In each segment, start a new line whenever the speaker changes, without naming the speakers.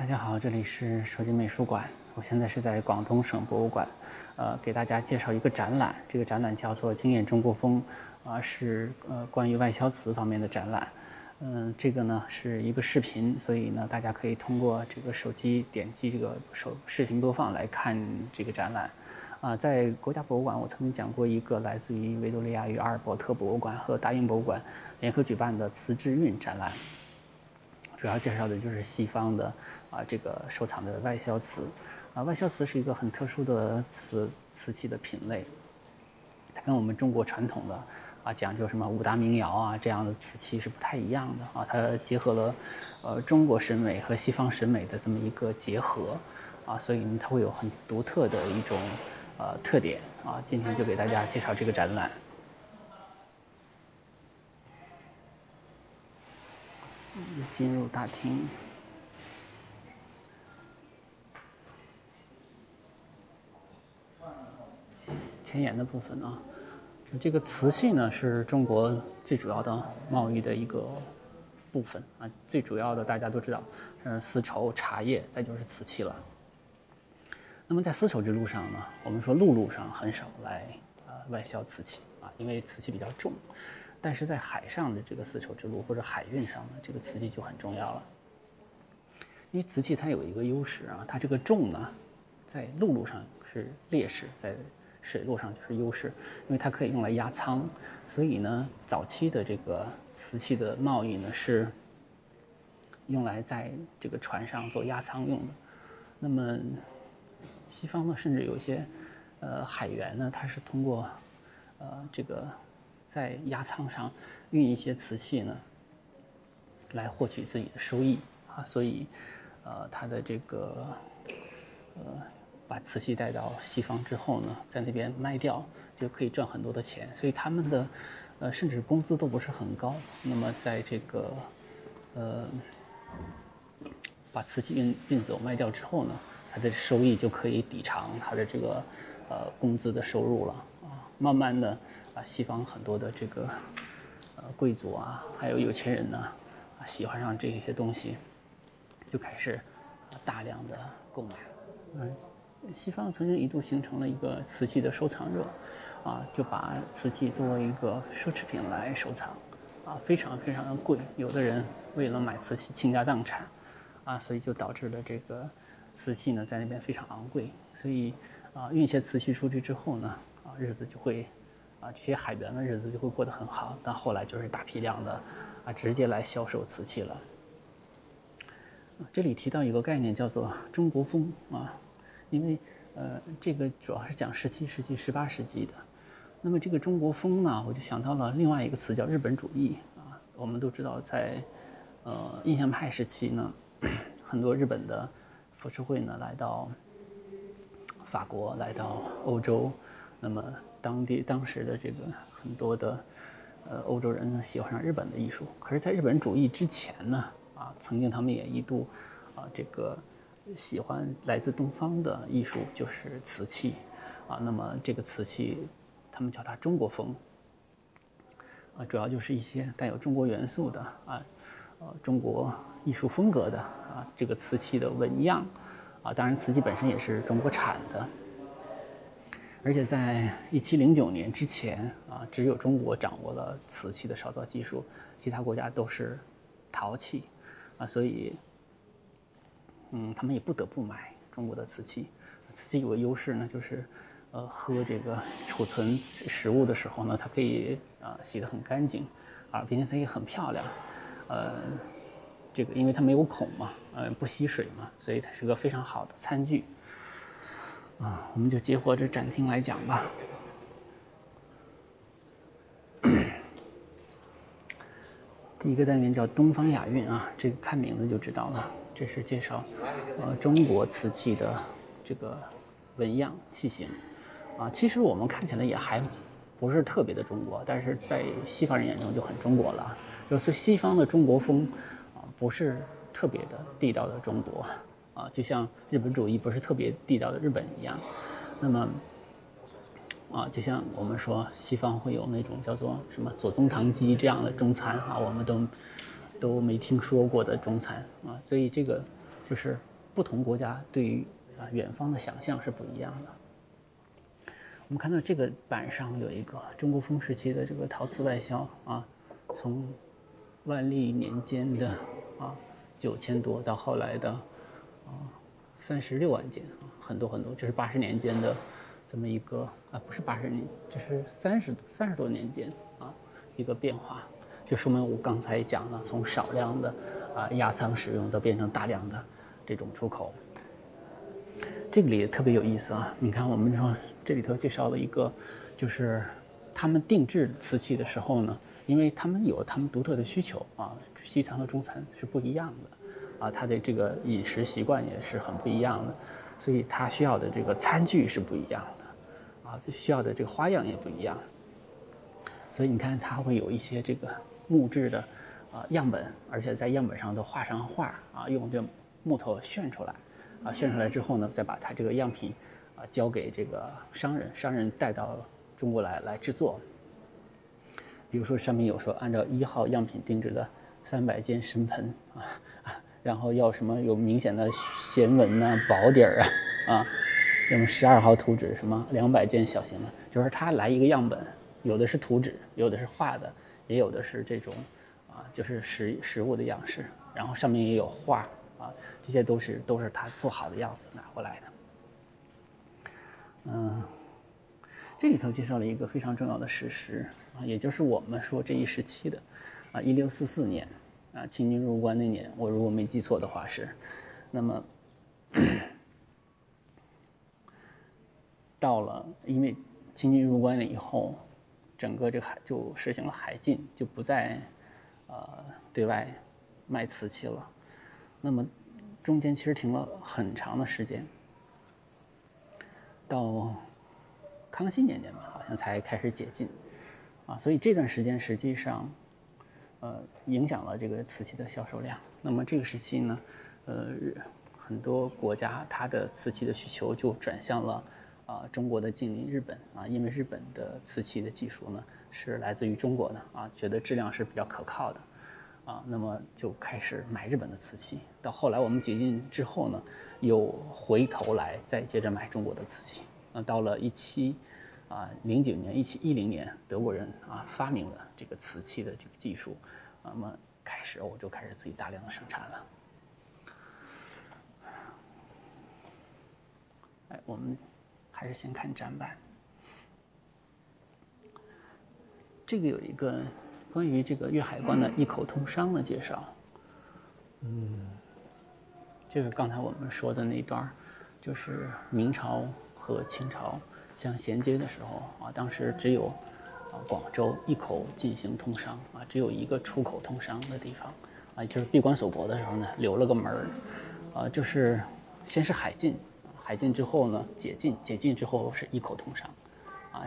大家好，这里是手机美术馆。我现在是在广东省博物馆，呃，给大家介绍一个展览。这个展览叫做《惊艳中国风》，啊，是呃关于外销瓷方面的展览。嗯，这个呢是一个视频，所以呢大家可以通过这个手机点击这个手视频播放来看这个展览。啊，在国家博物馆，我曾经讲过一个来自于维多利亚与阿尔伯特博物馆和大英博物馆联合举办的瓷之韵展览，主要介绍的就是西方的啊这个收藏的外销瓷。啊，外销瓷是一个很特殊的瓷瓷器的品类，它跟我们中国传统的啊讲究什么五大名窑啊这样的瓷器是不太一样的啊，它结合了呃中国审美和西方审美的这么一个结合啊，所以呢它会有很独特的一种。呃，特点啊，今天就给大家介绍这个展览。进入大厅，前沿的部分啊，这个瓷器呢是中国最主要的贸易的一个部分啊，最主要的大家都知道，是丝绸、茶叶，再就是瓷器了。那么在丝绸之路上呢，我们说陆路上很少来啊外销瓷器啊，因为瓷器比较重。但是在海上的这个丝绸之路或者海运上呢，这个瓷器就很重要了。因为瓷器它有一个优势啊，它这个重呢，在陆路上是劣势，在水路上就是优势，因为它可以用来压舱。所以呢，早期的这个瓷器的贸易呢，是用来在这个船上做压舱用的。那么西方呢，甚至有些，呃，海员呢，他是通过，呃，这个在压舱上运一些瓷器呢，来获取自己的收益啊，所以，呃，他的这个，呃，把瓷器带到西方之后呢，在那边卖掉就可以赚很多的钱，所以他们的，呃，甚至工资都不是很高。那么在这个，呃，把瓷器运运走卖掉之后呢？他的收益就可以抵偿他的这个，呃，工资的收入了啊。慢慢的，西方很多的这个，呃，贵族啊，还有有钱人呢，啊，喜欢上这些东西，就开始，大量的购买。嗯，西方曾经一度形成了一个瓷器的收藏热，啊，就把瓷器作为一个奢侈品来收藏，啊，非常非常的贵。有的人为了买瓷器倾家荡产，啊，所以就导致了这个。瓷器呢，在那边非常昂贵，所以啊，运些瓷器出去之后呢，啊，日子就会，啊，这些海员的日子就会过得很好。但后来就是大批量的，啊，直接来销售瓷器了。这里提到一个概念叫做“中国风”啊，因为呃，这个主要是讲十七世纪、十八世纪的。那么这个“中国风”呢，我就想到了另外一个词叫“日本主义”啊。我们都知道，在呃印象派时期呢，很多日本的。浮世绘呢，来到法国，来到欧洲，那么当地当时的这个很多的呃欧洲人呢，喜欢上日本的艺术。可是，在日本主义之前呢，啊，曾经他们也一度啊，这个喜欢来自东方的艺术，就是瓷器，啊，那么这个瓷器，他们叫它中国风，啊，主要就是一些带有中国元素的啊，呃，中国。艺术风格的啊，这个瓷器的纹样，啊，当然瓷器本身也是中国产的，而且在一七零九年之前啊，只有中国掌握了瓷器的烧造技术，其他国家都是陶器，啊，所以，嗯，他们也不得不买中国的瓷器。瓷器有个优势呢，就是，呃，喝这个储存食物的时候呢，它可以啊洗得很干净，啊，并且它也很漂亮，呃。这个，因为它没有孔嘛，呃，不吸水嘛，所以它是个非常好的餐具。啊，我们就结合这展厅来讲吧。第一个单元叫东方雅韵啊，这个看名字就知道了，这是介绍呃中国瓷器的这个纹样器型。啊，其实我们看起来也还不是特别的中国，但是在西方人眼中就很中国了，就是西方的中国风啊。不是特别的地道的中国，啊，就像日本主义不是特别地道的日本一样，那么，啊，就像我们说西方会有那种叫做什么左宗棠鸡这样的中餐啊，我们都都没听说过的中餐啊，所以这个就是不同国家对于啊远方的想象是不一样的。我们看到这个板上有一个中国风时期的这个陶瓷外销啊，从万历年间的啊九千多到后来的啊三十六万件，很多很多，这是八十年间的这么一个啊，不是八十年，这是三十三十多年间啊一个变化，就说明我刚才讲的从少量的啊压仓使用到变成大量的这种出口。这个里特别有意思啊！你看，我们说这里头介绍了一个，就是他们定制瓷器的时候呢，因为他们有他们独特的需求啊，西餐和中餐是不一样的，啊，他的这个饮食习惯也是很不一样的，所以他需要的这个餐具是不一样的，啊，需要的这个花样也不一样，所以你看，他会有一些这个木质的啊样本，而且在样本上都画上画啊，用这木头炫出来。啊，炫出来之后呢，再把它这个样品啊交给这个商人，商人带到中国来来制作。比如说上面有说按照一号样品定制的三百件神盆啊，然后要什么有明显的弦纹呐、薄底儿啊 啊，用十二号图纸什么两百件小型的，就是他来一个样本，有的是图纸，有的是画的，也有的是这种啊，就是实实物的样式，然后上面也有画。啊，这些都是都是他做好的样子拿过来的。嗯，这里头介绍了一个非常重要的事实啊，也就是我们说这一时期的啊，一六四四年啊，清军入关那年，我如果没记错的话是，那么到了，因为清军入关了以后，整个这个海就实行了海禁，就不再呃对外卖瓷器了。那么，中间其实停了很长的时间，到康熙年间吧，好像才开始解禁，啊，所以这段时间实际上，呃，影响了这个瓷器的销售量。那么这个时期呢，呃，很多国家它的瓷器的需求就转向了啊中国的近邻日本啊，因为日本的瓷器的技术呢是来自于中国的啊，觉得质量是比较可靠的。啊，那么就开始买日本的瓷器。到后来我们解禁之后呢，又回头来再接着买中国的瓷器。那到了一七啊零九年、一七一零年，德国人啊发明了这个瓷器的这个技术，那么开始欧洲开始自己大量的生产了。哎，我们还是先看展板。这个有一个。关于这个粤海关的一口通商的介绍，嗯，就是刚才我们说的那段就是明朝和清朝相衔接的时候啊，当时只有啊广州一口进行通商啊，只有一个出口通商的地方啊，就是闭关锁国的时候呢，留了个门儿啊，就是先是海禁，海禁之后呢解禁，解禁之后是一口通商，啊，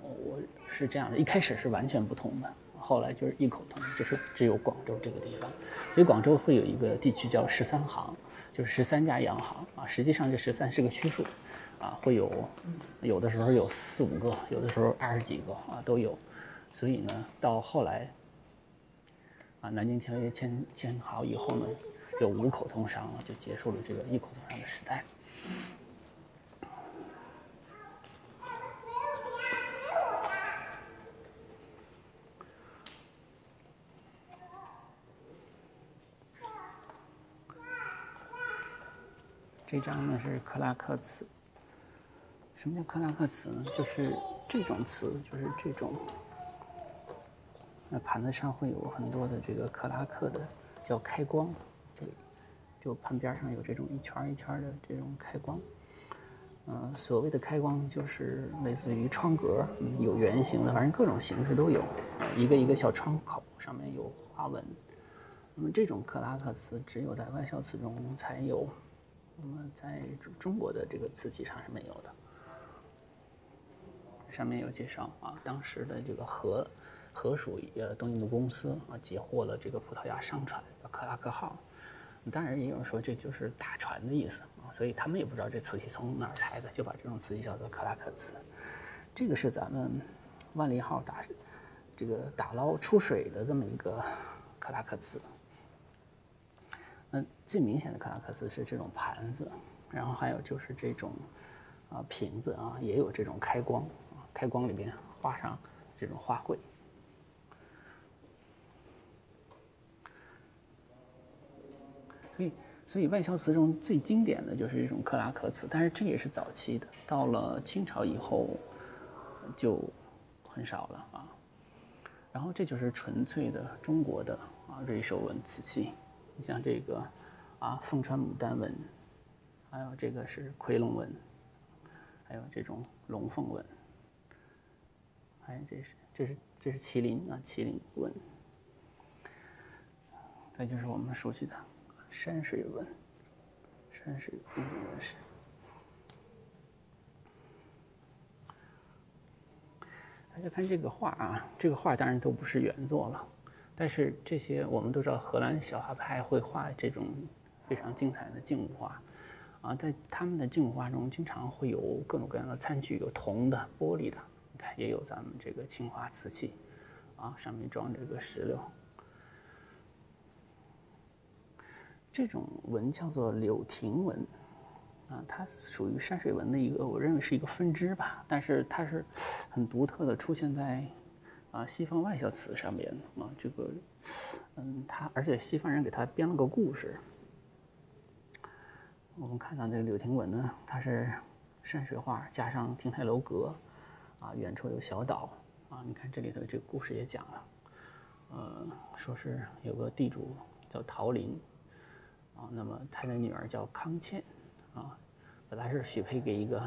我是这样的，一开始是完全不同的。后来就是一口通，就是只有广州这个地方，所以广州会有一个地区叫十三行，就是十三家洋行啊。实际上这十三是个虚数，啊，会有有的时候有四五个，有的时候二十几个啊都有。所以呢，到后来啊，南京条约签签好以后呢，有五口通商了，就结束了这个一口通商的时代。这张呢是克拉克瓷。什么叫克拉克瓷呢？就是这种瓷，就是这种。那盘子上会有很多的这个克拉克的，叫开光，就就盘边上有这种一圈一圈的这种开光。嗯，所谓的开光就是类似于窗格，有圆形的，反正各种形式都有。一个一个小窗口上面有花纹。那么这种克拉克瓷只有在外销瓷中才有。那么在中国的这个瓷器上是没有的。上面有介绍啊，当时的这个河河属呃东印度公司啊截获了这个葡萄牙商船克拉克号，当然也有人说这就是大船的意思啊，所以他们也不知道这瓷器从哪儿来的，就把这种瓷器叫做克拉克瓷。这个是咱们万利号打这个打捞出水的这么一个克拉克瓷。那最明显的克拉克瓷是这种盘子，然后还有就是这种啊瓶子啊，也有这种开光，开光里边画上这种花卉。所以，所以外销瓷中最经典的就是这种克拉克瓷，但是这也是早期的。到了清朝以后，就很少了啊。然后这就是纯粹的中国的啊瑞兽纹瓷器，你像这个啊凤穿牡丹纹，还有这个是夔龙纹，还有这种龙凤纹，哎这是这是这是麒麟啊麒麟纹，再就是我们熟悉的。山水纹，山水风景纹饰。大家看这个画啊，这个画当然都不是原作了，但是这些我们都知道，荷兰小画派会画这种非常精彩的静物画，啊，在他们的静物画中经常会有各种各样的餐具，有铜的、玻璃的，也有咱们这个青花瓷器，啊，上面装着个石榴。这种纹叫做柳亭纹，啊，它属于山水纹的一个，我认为是一个分支吧。但是它是很独特的，出现在啊西方外销瓷上面啊。这个，嗯，它而且西方人给它编了个故事。我们看到这个柳亭纹呢，它是山水画加上亭台楼阁，啊，远处有小岛，啊，你看这里头这故事也讲了，呃，说是有个地主叫陶林。啊，那么他的女儿叫康倩，啊，本来是许配给一个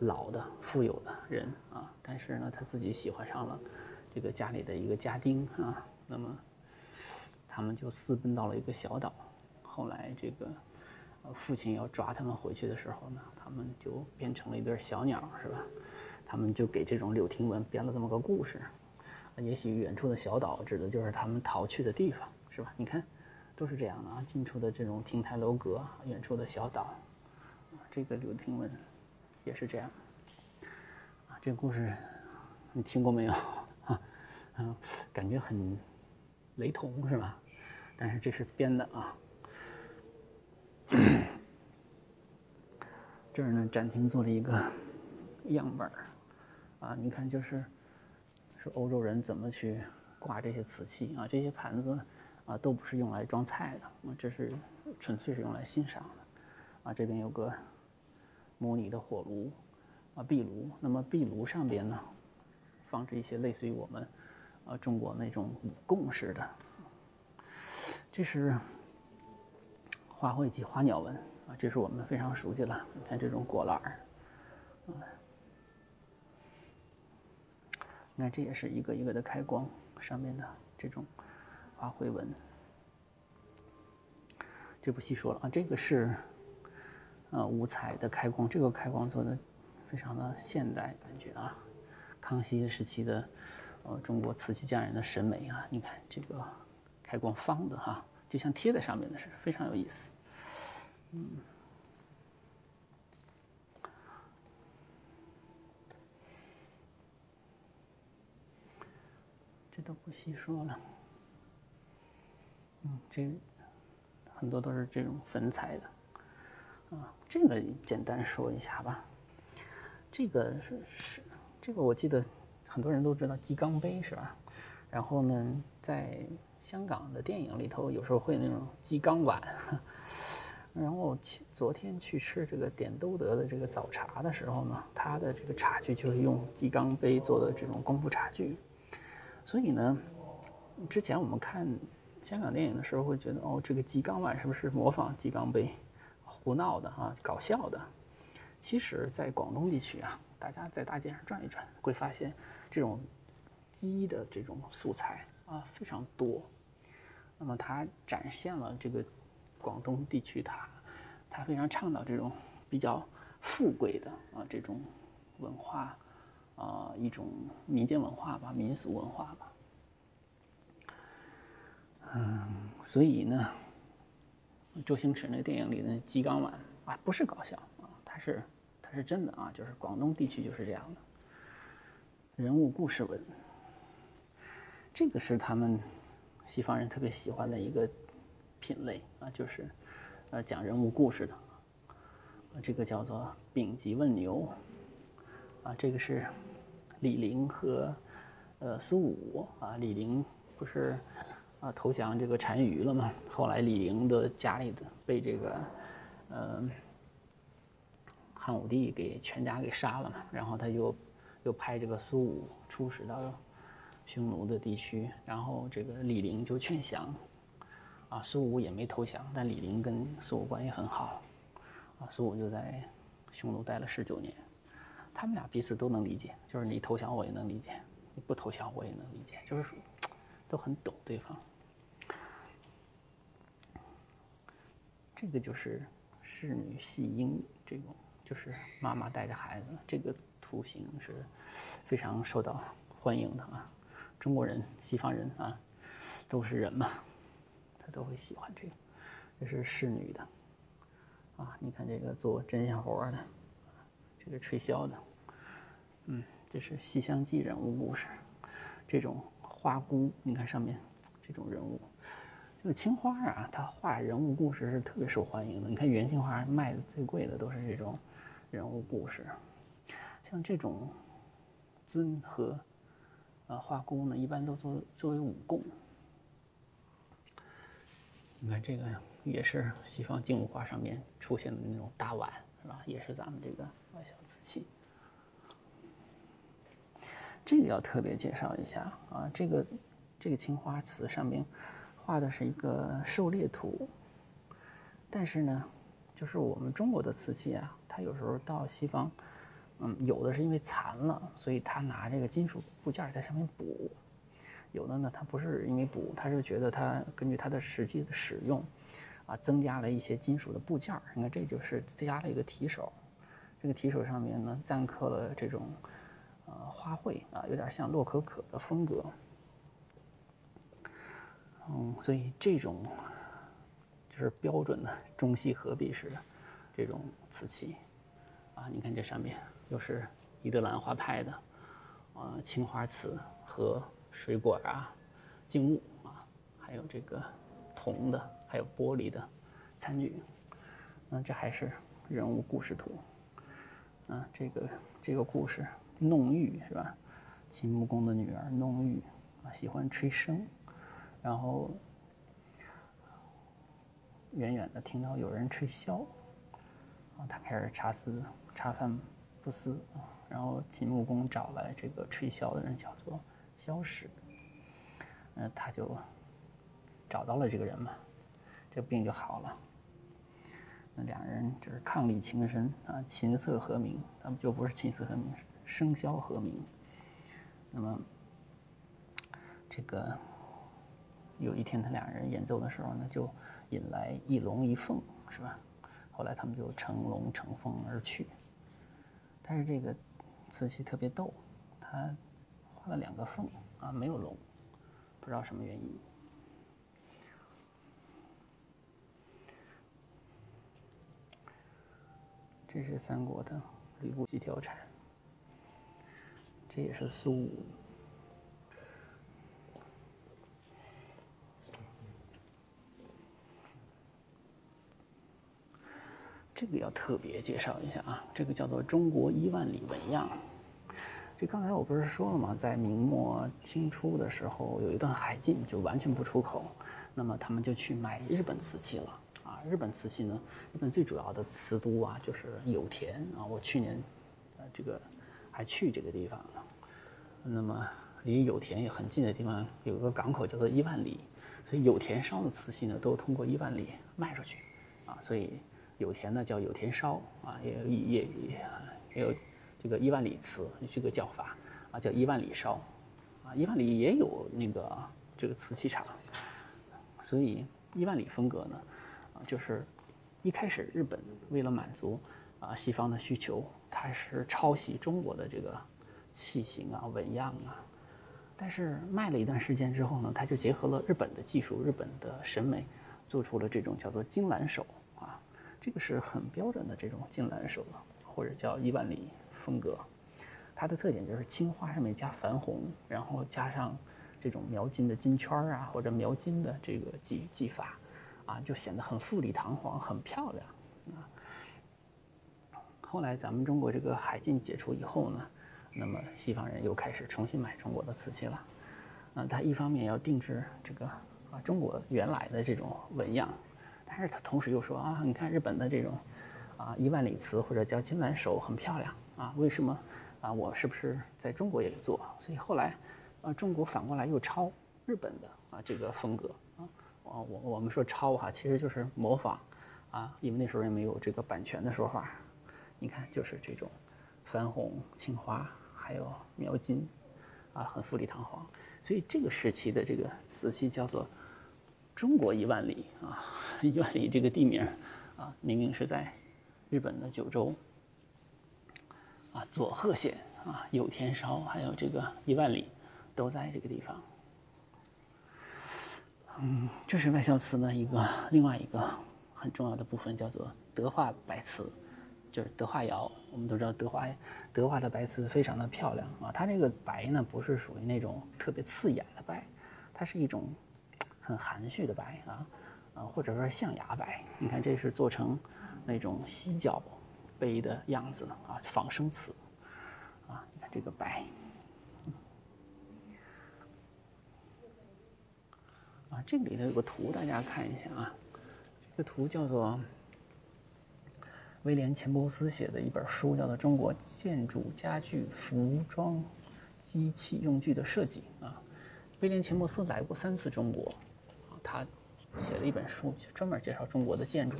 老的富有的人啊，但是呢，他自己喜欢上了这个家里的一个家丁啊，那么他们就私奔到了一个小岛。后来这个父亲要抓他们回去的时候呢，他们就变成了一对小鸟，是吧？他们就给这种柳亭文编了这么个故事。也许远处的小岛指的就是他们逃去的地方，是吧？你看。都是这样的啊，近处的这种亭台楼阁，远处的小岛，这个柳亭文也是这样。啊，这个故事你听过没有？啊，嗯，感觉很雷同是吧？但是这是编的啊。这儿呢，展厅做了一个样本儿，啊，你看就是说欧洲人怎么去挂这些瓷器啊，这些盘子。啊，都不是用来装菜的，这是纯粹是用来欣赏的，啊，这边有个模拟的火炉，啊，壁炉，那么壁炉上边呢，放置一些类似于我们，啊，中国那种五供式的，这是花卉及花鸟纹，啊，这是我们非常熟悉了，你看这种果篮儿，啊，你看这也是一个一个的开光上面的这种。花卉纹，这不细说了啊。这个是，呃，五彩的开光，这个开光做的非常的现代感觉啊。康熙时期的，呃，中国瓷器匠人的审美啊，你看这个开光方的哈，就像贴在上面的似的，非常有意思。嗯，这都不细说了。嗯，这很多都是这种粉彩的，啊，这个简单说一下吧。这个是是这个，我记得很多人都知道鸡缸杯是吧？然后呢，在香港的电影里头，有时候会那种鸡缸碗。然后昨天去吃这个点都德的这个早茶的时候呢，他的这个茶具就是用鸡缸杯做的这种功夫茶具。所以呢，之前我们看。香港电影的时候会觉得哦，这个鸡缸碗是不是模仿鸡缸杯，胡闹的啊，搞笑的。其实，在广东地区啊，大家在大街上转一转，会发现这种鸡的这种素材啊非常多。那么它展现了这个广东地区，它它非常倡导这种比较富贵的啊这种文化啊一种民间文化吧，民俗文化吧。嗯，所以呢，周星驰那电影里的鸡缸碗啊，不是搞笑啊，它是它是真的啊，就是广东地区就是这样的，人物故事文，这个是他们西方人特别喜欢的一个品类啊，就是呃讲人物故事的，这个叫做丙吉问牛，啊，这个是李陵和呃苏武啊，李陵不是啊投降这个单于了吗？后来李陵的家里的被这个呃汉武帝给全家给杀了嘛，然后他就又派这个苏武出使到匈奴的地区，然后这个李陵就劝降。啊，苏武也没投降，但李陵跟苏武关系很好，啊，苏武就在匈奴待了十九年，他们俩彼此都能理解，就是你投降我也能理解，你不投降我也能理解，就是都很懂对方。这个就是侍女戏婴这种，就是妈妈带着孩子，这个图形是非常受到欢迎的啊，中国人、西方人啊，都是人嘛。他都会喜欢这个，这是侍女的，啊，你看这个做针线活的，这个吹箫的，嗯，这是《西厢记》人物故事，这种花姑，你看上面这种人物，这个青花啊，它画人物故事是特别受欢迎的。你看元青花卖的最贵的都是这种人物故事，像这种尊和呃花姑呢，一般都作作为武功。你看这个也是西方静物画上面出现的那种大碗，是吧？也是咱们这个外小瓷器。这个要特别介绍一下啊，这个这个青花瓷上面画的是一个狩猎图，但是呢，就是我们中国的瓷器啊，它有时候到西方，嗯，有的是因为残了，所以他拿这个金属部件在上面补。有的呢，它不是因为补，他是觉得它根据它的实际的使用，啊，增加了一些金属的部件儿。你看，这就是加了一个提手，这个提手上面呢錾刻了这种呃花卉啊，有点像洛可可的风格。嗯，所以这种就是标准的中西合璧式的这种瓷器啊。你看这上面又是伊德兰花派的呃青花瓷和。水果啊，静物啊，还有这个铜的，还有玻璃的餐具。那这还是人物故事图。啊，这个这个故事，弄玉是吧？秦穆公的女儿弄玉啊，喜欢吹笙，然后远远的听到有人吹箫，啊，他开始茶思茶饭不思啊，然后秦穆公找来这个吹箫的人，叫做。萧史，嗯，他就找到了这个人嘛，这病就好了。那两人就是伉俪情深啊，琴瑟和鸣，他们就不是琴瑟和鸣，笙箫和鸣。那么，这个有一天他俩人演奏的时候呢，就引来一龙一凤，是吧？后来他们就乘龙乘凤而去。但是这个瓷器特别逗，它。了两个凤啊，没有龙，不知道什么原因。这是三国的吕布几条蝉，这也是苏武。这个要特别介绍一下啊，这个叫做中国一万里纹样。这刚才我不是说了吗？在明末清初的时候，有一段海禁，就完全不出口，那么他们就去买日本瓷器了啊。日本瓷器呢，日本最主要的瓷都啊，就是有田啊。我去年，呃，这个还去这个地方了。那么离有田也很近的地方，有一个港口叫做伊万里，所以有田烧的瓷器呢，都通过伊万里卖出去啊。所以有田呢叫有田烧啊，也也也也有。这个伊万里瓷这个叫法啊，叫伊万里烧，啊，伊万里也有那个这个瓷器厂，所以伊万里风格呢，啊，就是一开始日本为了满足啊西方的需求，它是抄袭中国的这个器型啊纹样啊，但是卖了一段时间之后呢，它就结合了日本的技术、日本的审美，做出了这种叫做金兰手啊，这个是很标准的这种金兰手了，或者叫伊万里。风格，它的特点就是青花上面加矾红，然后加上这种描金的金圈啊，或者描金的这个技技法，啊，就显得很富丽堂皇，很漂亮啊。后来咱们中国这个海禁解除以后呢，那么西方人又开始重新买中国的瓷器了。啊，他一方面要定制这个啊中国原来的这种纹样，但是他同时又说啊，你看日本的这种啊一万里瓷或者叫金兰手很漂亮啊，为什么啊我是不是在中国也做？所以后来啊中国反过来又抄日本的啊这个风格啊，我我我们说抄哈，其实就是模仿啊，因为那时候也没有这个版权的说法。你看，就是这种矾红、青花，还有描金啊，很富丽堂皇。所以这个时期的这个瓷器叫做“中国一万里”啊，一万里这个地名啊，明明是在日本的九州啊，佐贺县啊，有田烧，还有这个一万里，都在这个地方。嗯，这是外销瓷的一个另外一个很重要的部分，叫做德化白瓷。就是德化窑，我们都知道德化德化的白瓷非常的漂亮啊。它这个白呢，不是属于那种特别刺眼的白，它是一种很含蓄的白啊啊，或者说象牙白。你看，这是做成那种犀角杯的样子啊，仿生瓷啊。你看这个白啊，这里头有个图，大家看一下啊。这个图叫做。威廉·钱伯斯写的一本书叫做《中国建筑、家具、服装、机器用具的设计》啊。威廉·钱伯斯来过三次中国，啊，他写了一本书，专门介绍中国的建筑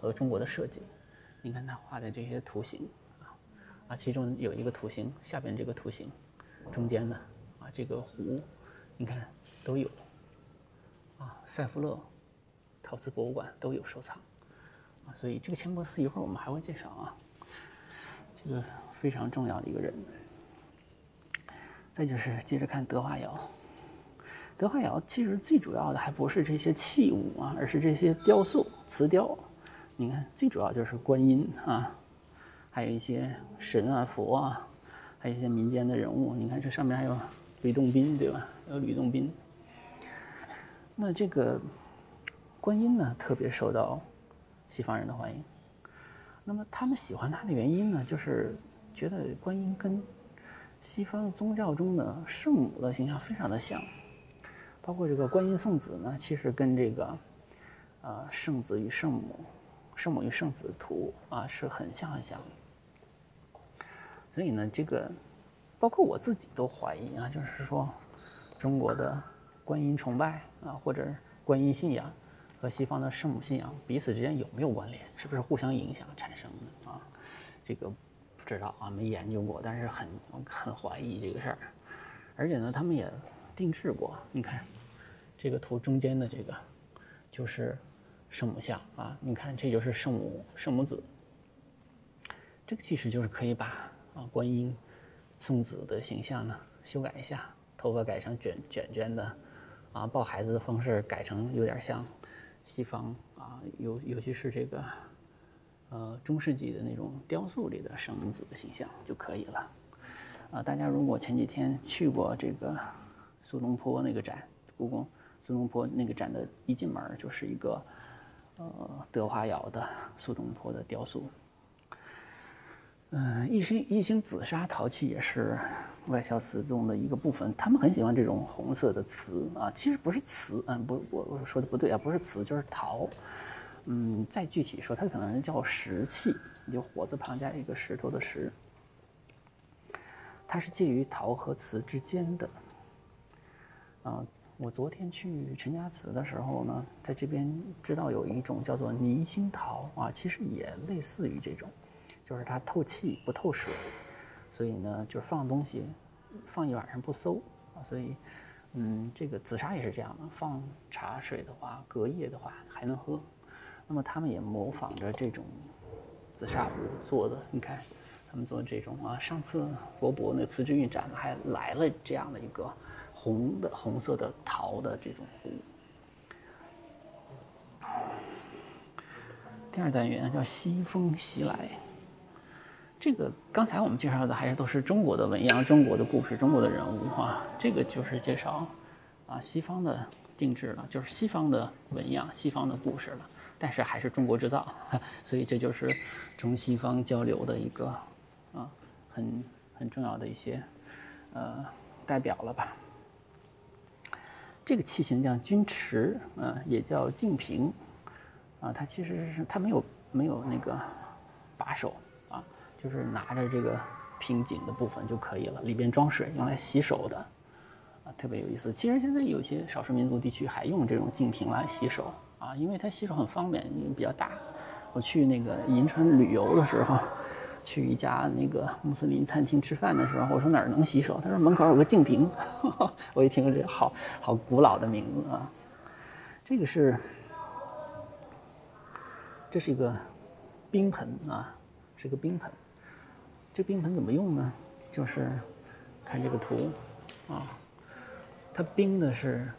和中国的设计。你看他画的这些图形啊，啊，其中有一个图形，下边这个图形，中间的啊，这个壶，你看都有啊，塞夫勒陶瓷博物馆都有收藏。所以这个钱伯斯一会儿我们还会介绍啊，这个非常重要的一个人。再就是接着看德化窑，德化窑其实最主要的还不是这些器物啊，而是这些雕塑、瓷雕。你看，最主要就是观音啊，还有一些神啊、佛啊，还有一些民间的人物。你看这上面还有吕洞宾，对吧？有吕洞宾。那这个观音呢，特别受到。西方人的欢迎，那么他们喜欢它的原因呢，就是觉得观音跟西方宗教中的圣母的形象非常的像，包括这个观音送子呢，其实跟这个呃圣子与圣母、圣母与圣子图啊是很像很像。所以呢，这个包括我自己都怀疑啊，就是说中国的观音崇拜啊，或者观音信仰。和西方的圣母信仰彼此之间有没有关联？是不是互相影响产生的啊？这个不知道啊，没研究过，但是很很怀疑这个事儿。而且呢，他们也定制过。你看这个图中间的这个就是圣母像啊，你看这就是圣母圣母子。这个其实就是可以把啊观音送子的形象呢修改一下，头发改成卷卷卷的啊，抱孩子的方式改成有点像。西方啊，尤尤其是这个，呃，中世纪的那种雕塑里的圣母子的形象就可以了。啊，大家如果前几天去过这个苏东坡那个展，故宫苏东坡那个展的一进门就是一个呃德华窑的苏东坡的雕塑。嗯，一星一星紫砂陶器也是。外销瓷中的一个部分，他们很喜欢这种红色的瓷啊，其实不是瓷，嗯，不，我我说的不对啊，不是瓷就是陶，嗯，再具体说，它可能叫石器，就火字旁加一个石头的石，它是介于陶和瓷之间的。啊，我昨天去陈家祠的时候呢，在这边知道有一种叫做泥心陶啊，其实也类似于这种，就是它透气不透水。所以呢，就是放东西，放一晚上不馊啊。所以，嗯，这个紫砂也是这样的，放茶水的话，隔夜的话还能喝。那么他们也模仿着这种紫砂壶做的，你看，他们做这种啊。上次博博那瓷之韵展还来了这样的一个红的红色的陶的这种壶。第二单元叫西风袭来。这个刚才我们介绍的还是都是中国的纹样、中国的故事、中国的人物啊。这个就是介绍啊西方的定制了，就是西方的纹样、西方的故事了，但是还是中国制造，所以这就是中西方交流的一个啊很很重要的一些呃代表了吧。这个器型叫钧池，啊，也叫净瓶，啊，它其实是它没有没有那个把手，就是拿着这个瓶颈的部分就可以了，里边装水，用来洗手的。啊，特别有意思。其实现在有些少数民族地区还用这种净瓶来洗手啊，因为它洗手很方便，因为比较大。我去那个银川旅游的时候，去一家那个穆斯林餐厅吃饭的时候，我说哪儿能洗手？他说门口有个净瓶。我一听这好好古老的名字啊。这个是，这是一个冰盆啊，是个冰盆。这冰盆怎么用呢？就是看这个图啊。它冰的是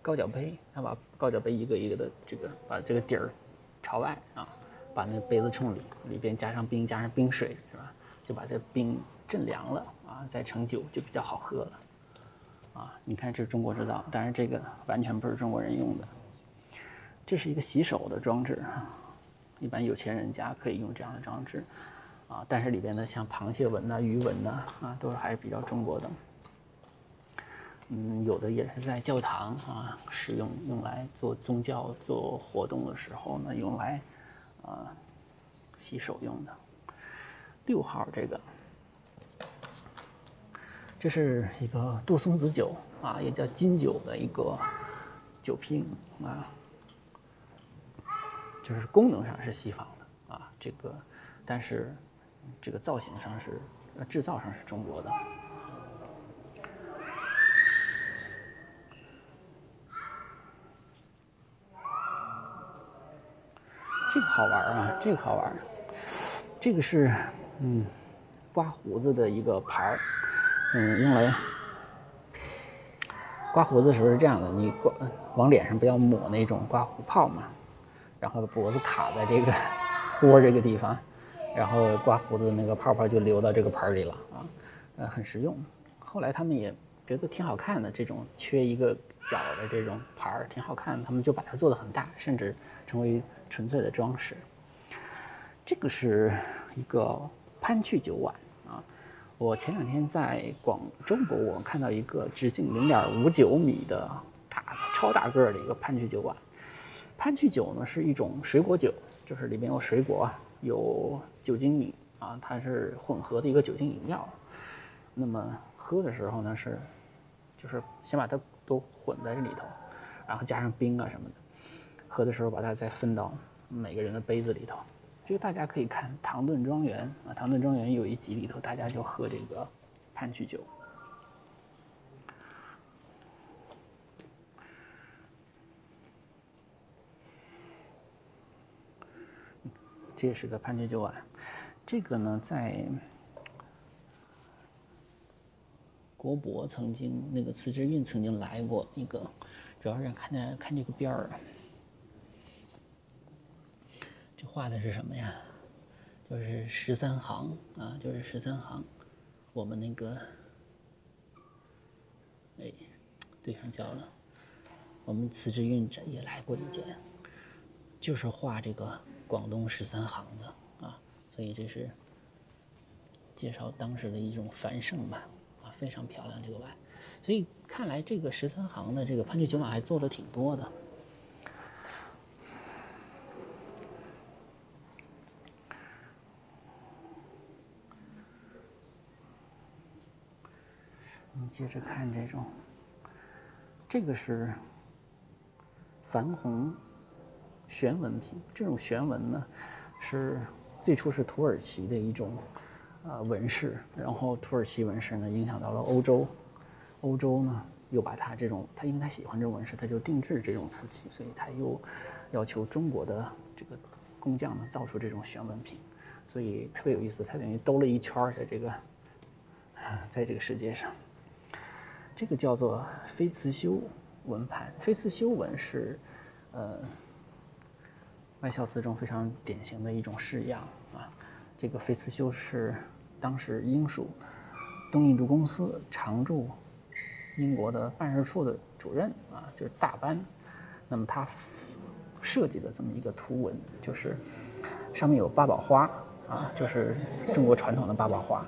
高脚杯，它把高脚杯一个一个的这个把这个底儿朝外啊，把那杯子冲里，里边加上冰，加上冰水是吧？就把这冰镇凉了啊，再盛酒就比较好喝了啊。你看这是中国制造，但是这个完全不是中国人用的。这是一个洗手的装置，一般有钱人家可以用这样的装置啊，但是里边的像螃蟹纹呐、鱼纹呐啊，都是还是比较中国的。嗯，有的也是在教堂啊使用，用来做宗教做活动的时候呢，用来啊洗手用的。六号这个，这是一个杜松子酒啊，也叫金酒的一个酒瓶啊，就是功能上是西方的啊，这个但是这个造型上是制造上是中国的。这个好玩啊，这个好玩这个是，嗯，刮胡子的一个牌儿，嗯，用来刮胡子的时候是这样的，你刮往脸上不要抹那种刮胡泡嘛，然后脖子卡在这个 豁这个地方，然后刮胡子那个泡泡就流到这个盆里了啊，呃，很实用。后来他们也觉得挺好看的，这种缺一个角的这种盘儿挺好看的，他们就把它做的很大，甚至成为。纯粹的装饰，这个是一个潘趣酒碗啊。我前两天在广州博物馆看到一个直径零点五九米的大超大个儿的一个潘趣酒碗。潘趣酒呢是一种水果酒，就是里面有水果，有酒精饮啊，它是混合的一个酒精饮料。那么喝的时候呢是，就是先把它都混在这里头，然后加上冰啊什么的。喝的时候把它再分到每个人的杯子里头，这个大家可以看《唐顿庄园》啊，《唐顿庄园》有一集里头，大家就喝这个潘趣酒。这也是个潘趣酒碗，这个呢在国博曾经那个慈之运曾经来过一个，主要是看见看这个边儿。这画的是什么呀？就是十三行啊，就是十三行。我们那个，哎，对上焦了。我们慈之运也来过一件，就是画这个广东十三行的啊，所以这是介绍当时的一种繁盛吧，啊，非常漂亮这个碗。所以看来这个十三行的这个潘趣酒马还做了挺多的。我们接着看这种，这个是矾红玄纹瓶。这种玄纹呢，是最初是土耳其的一种呃纹饰，然后土耳其纹饰呢影响到了欧洲，欧洲呢又把它这种，他因为他喜欢这种纹饰，他就定制这种瓷器，所以他又要求中国的这个工匠呢造出这种玄纹瓶，所以特别有意思，他等于兜了一圈在这个，在这个世界上。这个叫做非刺绣纹盘，非刺绣纹是，呃，外孝瓷中非常典型的一种式样啊。这个非刺绣是当时英属东印度公司常驻英国的办事处的主任啊，就是大班。那么他设计的这么一个图文，就是上面有八宝花啊，就是中国传统的八宝花。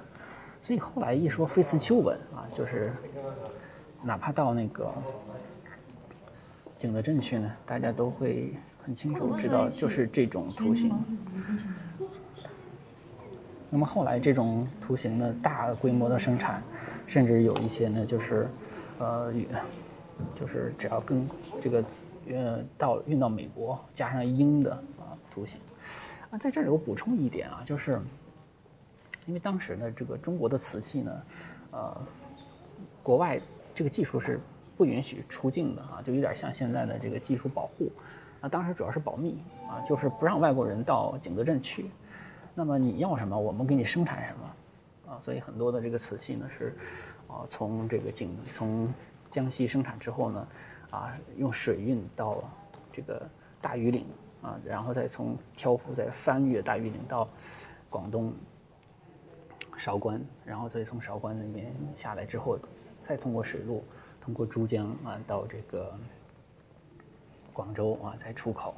所以后来一说菲茨丘纹啊，就是哪怕到那个景德镇去呢，大家都会很清楚知道，就是这种图形。那么后来这种图形呢，大规模的生产，甚至有一些呢，就是呃，就是只要跟这个呃到运到美国，加上英的啊图形。啊，在这里我补充一点啊，就是因为当时呢，这个中国的瓷器呢，呃，国外这个技术是不允许出境的啊，就有点像现在的这个技术保护。当时主要是保密啊，就是不让外国人到景德镇去。那么你要什么，我们给你生产什么，啊，所以很多的这个瓷器呢是，啊，从这个景从江西生产之后呢，啊，用水运到这个大庾岭啊，然后再从挑夫再翻越大庾岭到广东韶关，然后再从韶关那边下来之后，再通过水路通过珠江啊到这个广州啊在出口。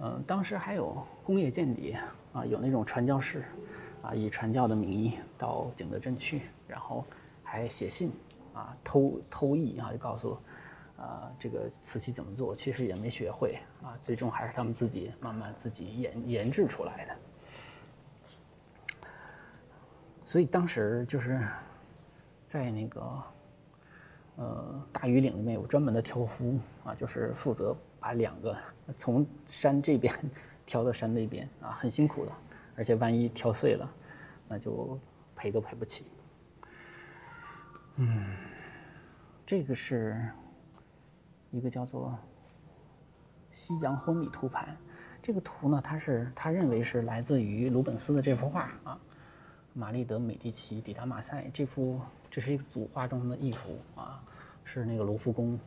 嗯，当时还有工业间谍啊，有那种传教士，啊，以传教的名义到景德镇去，然后还写信啊，偷偷译啊，就告诉，啊，这个瓷器怎么做，其实也没学会啊，最终还是他们自己慢慢自己研研制出来的。所以当时就是在那个，呃，大庾岭里面有专门的挑夫啊，就是负责。把两个从山这边挑到山那边啊，很辛苦的，而且万一挑碎了，那就赔都赔不起。嗯，这个是一个叫做《西洋婚礼图盘》，这个图呢，他是他认为是来自于鲁本斯的这幅画啊，玛丽德美第奇抵达马赛这幅，这是一个组画中的一幅啊，是那个卢浮宫。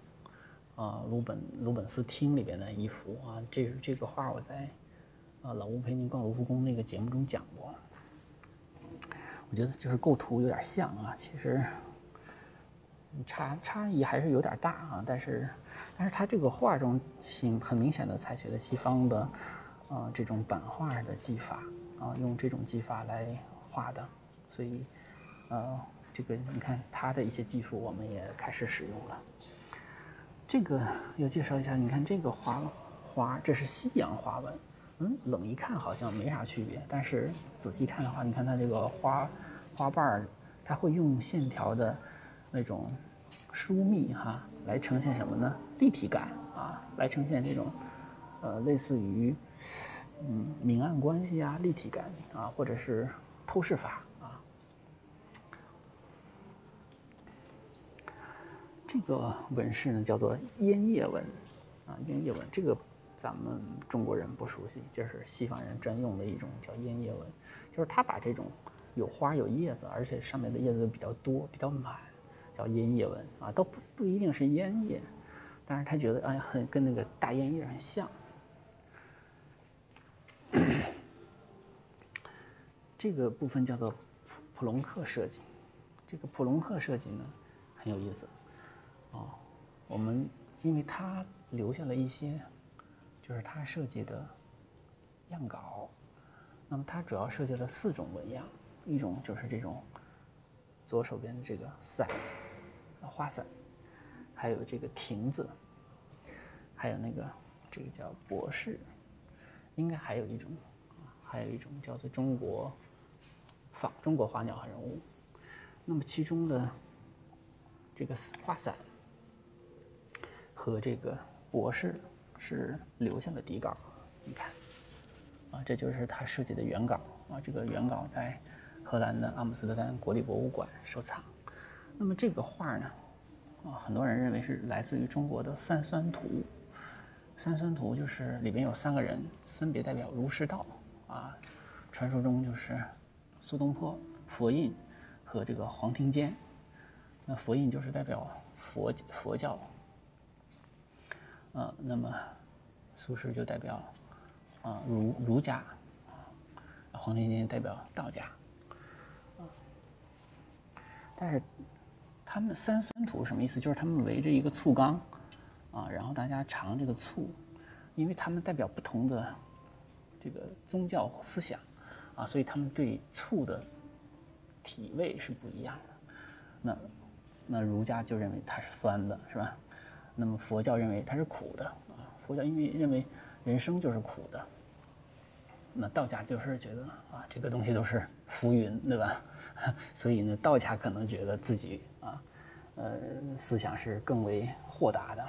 啊，鲁本鲁本斯厅里边的一幅啊，这是这个画我在啊老吴陪您逛卢浮宫那个节目中讲过。我觉得就是构图有点像啊，其实差差异还是有点大啊。但是但是他这个画中性很明显的采取了西方的啊这种版画的技法啊，用这种技法来画的，所以呃这个你看它的一些技术我们也开始使用了。这个要介绍一下，你看这个花花，这是西洋花纹，嗯，冷一看好像没啥区别，但是仔细看的话，你看它这个花花瓣儿，它会用线条的那种疏密哈来呈现什么呢？立体感啊，来呈现这种呃类似于嗯明暗关系啊，立体感啊，或者是透视法。这个纹饰呢，叫做烟叶纹，啊，烟叶纹，这个咱们中国人不熟悉，这是西方人专用的一种叫烟叶纹，就是他把这种有花有叶子，而且上面的叶子比较多、比较满，叫烟叶纹啊，都不不一定是烟叶，但是他觉得哎，很跟那个大烟叶很像。这个部分叫做普普隆克设计，这个普隆克设计呢很有意思。哦，我们因为他留下了一些，就是他设计的样稿，那么他主要设计了四种纹样，一种就是这种左手边的这个伞，花伞，还有这个亭子，还有那个这个叫博士，应该还有一种，还有一种叫做中国仿中国花鸟人物，那么其中的这个花伞。和这个博士是留下了底稿，你看，啊，这就是他设计的原稿啊。这个原稿在荷兰的阿姆斯特丹国立博物馆收藏。那么这个画呢，啊，很多人认为是来自于中国的三酸图。三酸图就是里边有三个人，分别代表儒释道啊。传说中就是苏东坡、佛印和这个黄庭坚。那佛印就是代表佛佛教。呃，那么苏轼就代表啊儒儒家，啊黄庭坚代表道家，啊，但是他们三酸土什么意思？就是他们围着一个醋缸，啊，然后大家尝这个醋，因为他们代表不同的这个宗教思想，啊，所以他们对醋的体味是不一样的。那那儒家就认为它是酸的，是吧？那么佛教认为它是苦的，啊，佛教因为认为人生就是苦的。那道家就是觉得啊，这个东西都是浮云，对吧？所以呢，道家可能觉得自己啊，呃，思想是更为豁达的。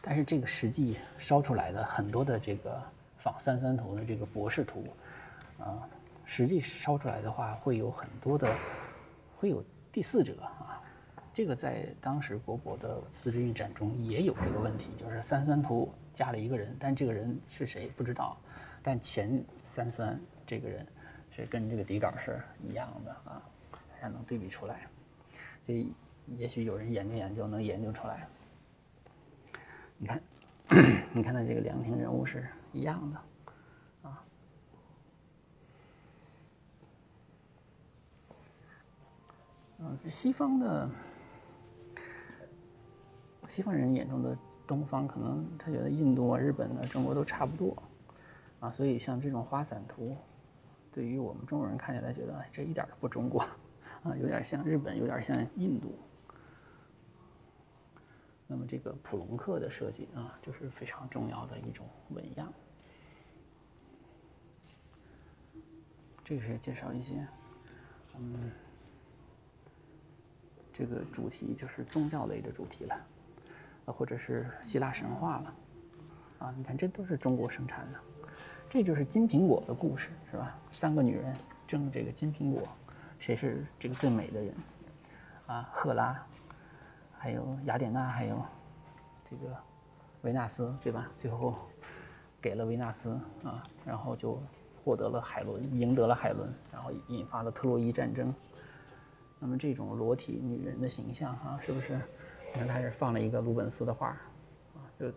但是这个实际烧出来的很多的这个仿三酸图的这个博士图，啊，实际烧出来的话会有很多的，会有第四者啊。这个在当时国博的四之运展中也有这个问题，就是三酸图加了一个人，但这个人是谁不知道。但前三酸这个人是跟这个底稿是一样的啊，大家能对比出来，这也许有人研究研究能研究出来。你看，你看他这个凉亭人物是一样的啊。嗯，西方的西方人眼中的东方，可能他觉得印度啊、日本啊、中国都差不多。啊，所以像这种花伞图，对于我们中国人看起来觉得这一点都不中国，啊，有点像日本，有点像印度。那么这个普隆克的设计啊，就是非常重要的一种纹样。这是介绍一些，嗯，这个主题就是宗教类的主题了，啊，或者是希腊神话了，啊，你看这都是中国生产的。这就是金苹果的故事，是吧？三个女人争这个金苹果，谁是这个最美的人？啊，赫拉，还有雅典娜，还有这个维纳斯，对吧？最后给了维纳斯啊，然后就获得了海伦，赢得了海伦，然后引发了特洛伊战争。那么这种裸体女人的形象，哈，是不是？你看，他是放了一个鲁本斯的画，啊，就有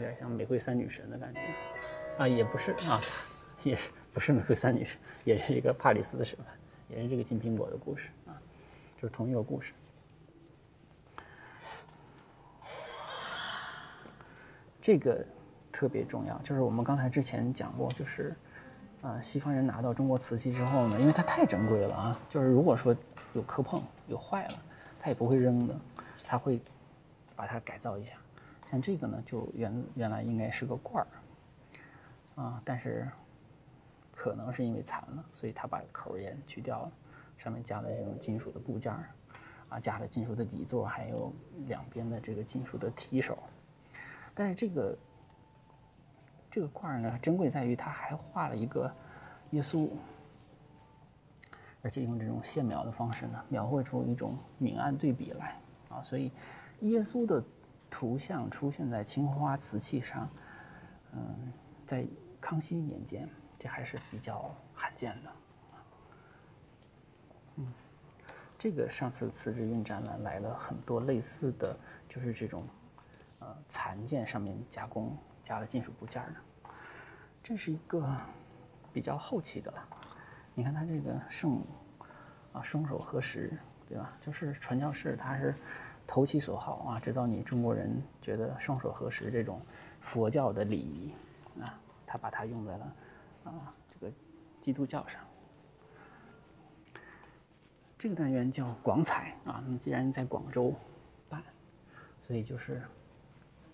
点像玫瑰三女神的感觉。啊，也不是啊，也不是玫瑰三女神，也是一个帕里斯的审判，也是这个金苹果的故事啊，就是同一个故事。这个特别重要，就是我们刚才之前讲过，就是啊，西方人拿到中国瓷器之后呢，因为它太珍贵了啊，就是如果说有磕碰、有坏了，他也不会扔的，他会把它改造一下。像这个呢，就原原来应该是个罐儿。啊，但是可能是因为残了，所以他把口也去掉了，上面加了这种金属的部件儿，啊，加了金属的底座，还有两边的这个金属的提手。但是这个这个罐儿呢，珍贵在于它还画了一个耶稣，而且用这种线描的方式呢，描绘出一种明暗对比来啊，所以耶稣的图像出现在青花瓷器上，嗯。在康熙年间，这还是比较罕见的。嗯，这个上次瓷之运展览来了很多类似的，就是这种呃残件上面加工加了金属部件的。这是一个比较后期的了。你看它这个圣啊双手合十，对吧？就是传教士他是投其所好啊，知道你中国人觉得双手合十这种佛教的礼仪。啊，他把它用在了啊这个基督教上。这个单元叫广彩啊，那么既然在广州办，所以就是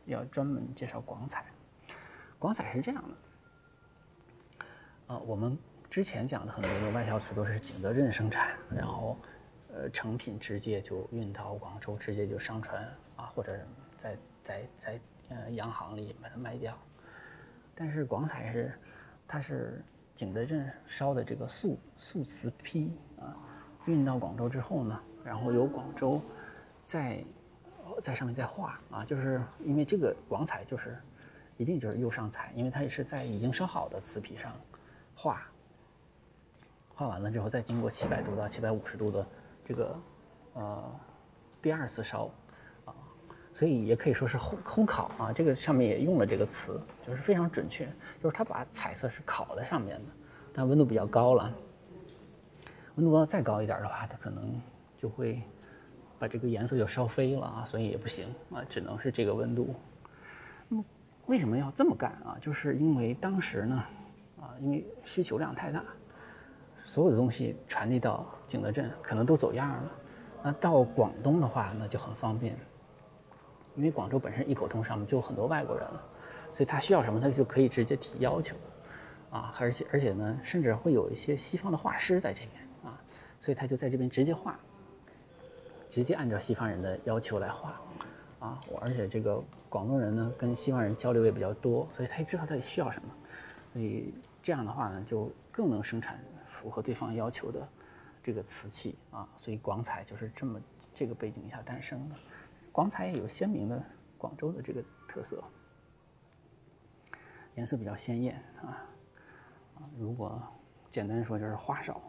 要专门介绍广彩。广彩是这样的，啊，我们之前讲的很多的外销瓷都是景德镇生产，然后呃成品直接就运到广州，直接就上船啊，或者在在在呃洋行里把它卖掉。但是广彩是，它是景德镇烧的这个素素瓷坯啊，运到广州之后呢，然后由广州在在上面再画啊，就是因为这个广彩就是一定就是釉上彩，因为它也是在已经烧好的瓷坯上画，画完了之后再经过七百度到七百五十度的这个呃第二次烧。啊所以也可以说是烘烘烤啊，这个上面也用了这个词，就是非常准确，就是它把彩色是烤在上面的，但温度比较高了，温度高再高一点的话，它可能就会把这个颜色就烧飞了啊，所以也不行啊，只能是这个温度。那么为什么要这么干啊？就是因为当时呢，啊，因为需求量太大，所有的东西传递到景德镇可能都走样了。那到广东的话，那就很方便，因为广州本身一口通，上面就很多外国人了，所以他需要什么，他就可以直接提要求，啊，而且而且呢，甚至会有一些西方的画师在这边啊，所以他就在这边直接画，直接按照西方人的要求来画，啊，而且这个广东人呢跟西方人交流也比较多，所以他也知道他需要什么，所以这样的话呢，就更能生产符合对方要求的。这个瓷器啊，所以广彩就是这么这个背景下诞生的。广彩也有鲜明的广州的这个特色，颜色比较鲜艳啊。如果简单说就是花哨。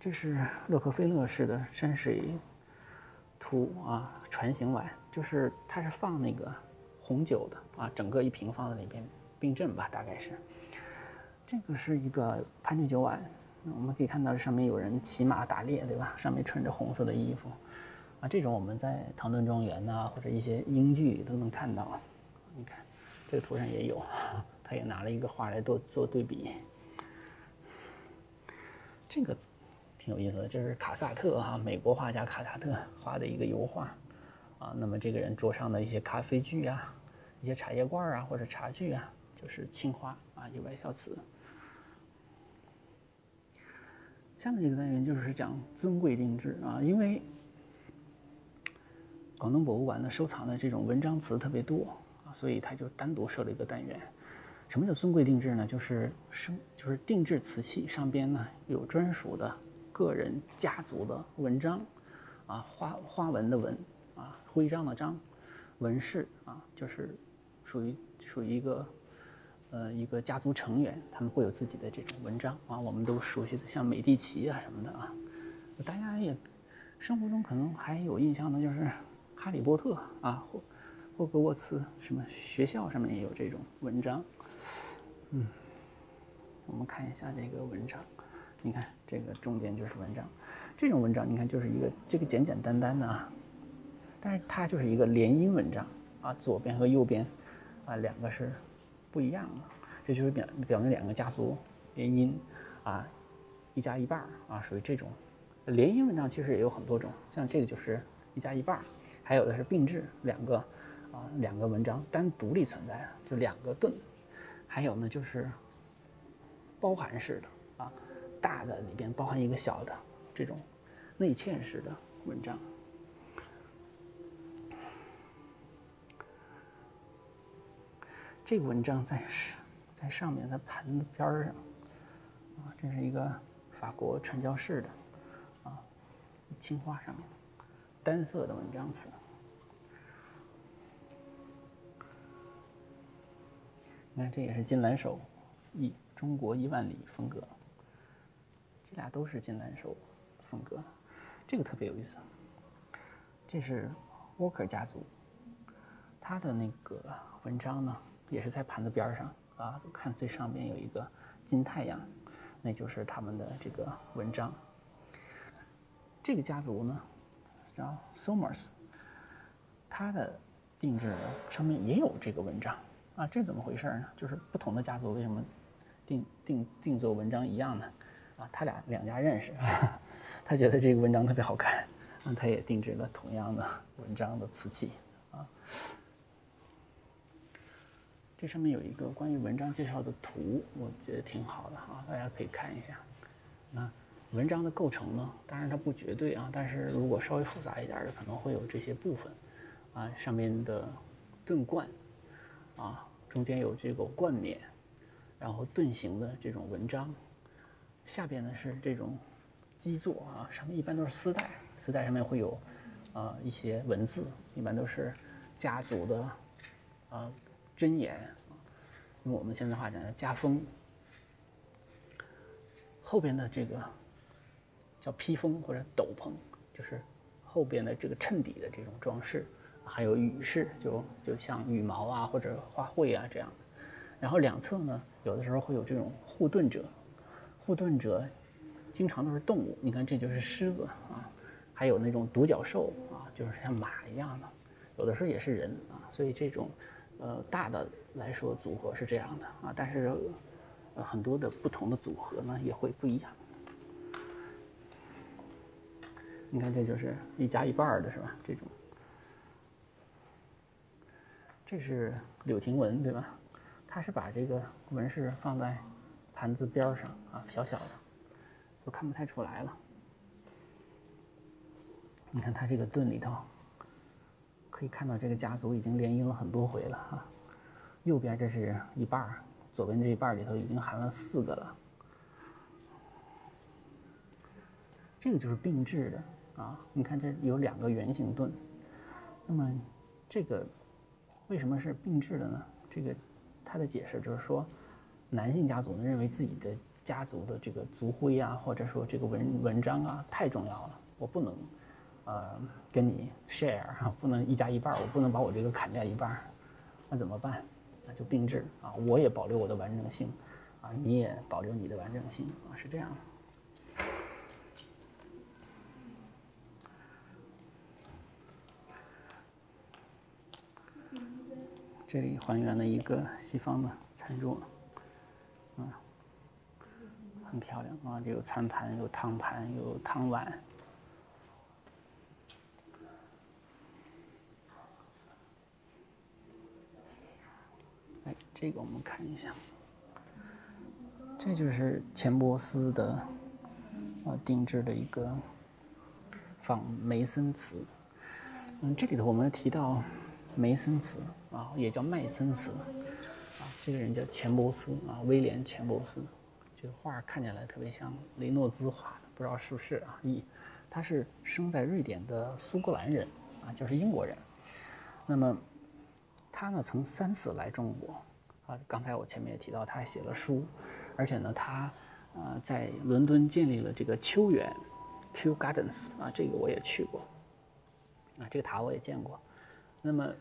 这是洛克菲勒式的山水图啊，船形碗，就是它是放那个红酒的啊，整个一瓶放在里边冰镇吧，大概是。这个是一个潘酒酒碗。我们可以看到，这上面有人骑马打猎，对吧？上面穿着红色的衣服，啊，这种我们在《唐顿庄园》呐，或者一些英剧里都能看到。你看，这个图上也有，他也拿了一个画来做做对比。这个挺有意思的，这是卡萨特哈，美国画家卡萨特画的一个油画，啊，那么这个人桌上的一些咖啡具啊，一些茶叶罐啊，或者茶具啊，就是青花啊，意外小瓷。下面这个单元就是讲尊贵定制啊，因为广东博物馆呢收藏的这种文章瓷特别多啊，所以他就单独设了一个单元。什么叫尊贵定制呢？就是生就是定制瓷器上边呢有专属的个人家族的文章啊，花花纹的纹啊，徽章的章，纹饰啊，就是属于属于一个。呃，一个家族成员，他们会有自己的这种文章啊，我们都熟悉的，像美第奇啊什么的啊，大家也生活中可能还有印象的，就是《哈利波特》啊，霍霍格沃茨什么学校上面也有这种文章。嗯，我们看一下这个文章，你看这个中间就是文章，这种文章你看就是一个这个简简单单的啊，但是它就是一个联姻文章啊，左边和右边啊两个是。不一样的，这就是表表明两个家族联姻，啊，一家一半儿啊，属于这种。联姻文章，其实也有很多种，像这个就是一家一半儿，还有的是并置两个啊两个文章单独立存在的，就两个盾，还有呢就是包含式的啊，大的里边包含一个小的这种内嵌式的文章。这个文章在上，在上面的盘子边儿上，啊，这是一个法国传教士的，啊，青花上面单色的文章瓷。你看，这也是金兰手一中国一万里风格，这俩都是金兰手风格，这个特别有意思。这是沃克家族，他的那个文章呢？也是在盘子边上啊，看最上边有一个金太阳，那就是他们的这个文章。这个家族呢叫 Somers，他的定制上面也有这个文章啊，这怎么回事呢？就是不同的家族为什么定定定做文章一样呢？啊，他俩两家认识啊，他觉得这个文章特别好看，啊，他也定制了同样的文章的瓷器啊。这上面有一个关于文章介绍的图，我觉得挺好的哈，大家可以看一下。那文章的构成呢？当然它不绝对啊，但是如果稍微复杂一点的，可能会有这些部分。啊，上面的盾冠，啊，中间有这个冠冕，然后盾形的这种文章，下边呢是这种基座啊，上面一般都是丝带，丝带上面会有啊一些文字，一般都是家族的啊。真言，用我们现在话讲叫家风。后边的这个叫披风或者斗篷，就是后边的这个衬底的这种装饰，还有羽饰，就就像羽毛啊或者花卉啊这样。然后两侧呢，有的时候会有这种护盾者，护盾者经常都是动物，你看这就是狮子啊，还有那种独角兽啊，就是像马一样的，有的时候也是人啊，所以这种呃大的来说组合是这样的啊，但是呃很多的不同的组合呢也会不一样。你看，这就是一加一半的是吧？这种，这是柳廷纹对吧？它是把这个纹饰放在盘子边上啊，小小的，都看不太出来了。你看它这个盾里头，可以看到这个家族已经联姻了很多回了啊。右边这是一半左边这一半里头已经含了四个了。这个就是并置的。啊，你看这有两个圆形盾，那么这个为什么是并置的呢？这个它的解释就是说，男性家族呢认为自己的家族的这个族徽啊，或者说这个文文章啊太重要了，我不能呃跟你 share 啊，不能一家一半，我不能把我这个砍掉一半，那怎么办？那就并置啊，我也保留我的完整性啊，你也保留你的完整性啊，是这样。这里还原了一个西方的餐桌，啊，很漂亮啊！这有餐盘，有汤盘，有汤碗。哎，这个我们看一下，这就是钱伯斯的呃定制的一个仿梅森瓷。嗯，这里头我们提到。梅森瓷啊，也叫麦森瓷啊，这个人叫钱伯斯啊，威廉钱伯斯。这个画看起来特别像雷诺兹画的，不知道是不是啊？一，他是生在瑞典的苏格兰人啊，就是英国人。那么他呢，曾三次来中国啊。刚才我前面也提到，他写了书，而且呢，他呃在伦敦建立了这个秋园 （Kew Gardens） 啊，这个我也去过啊，这个塔我也见过。那么。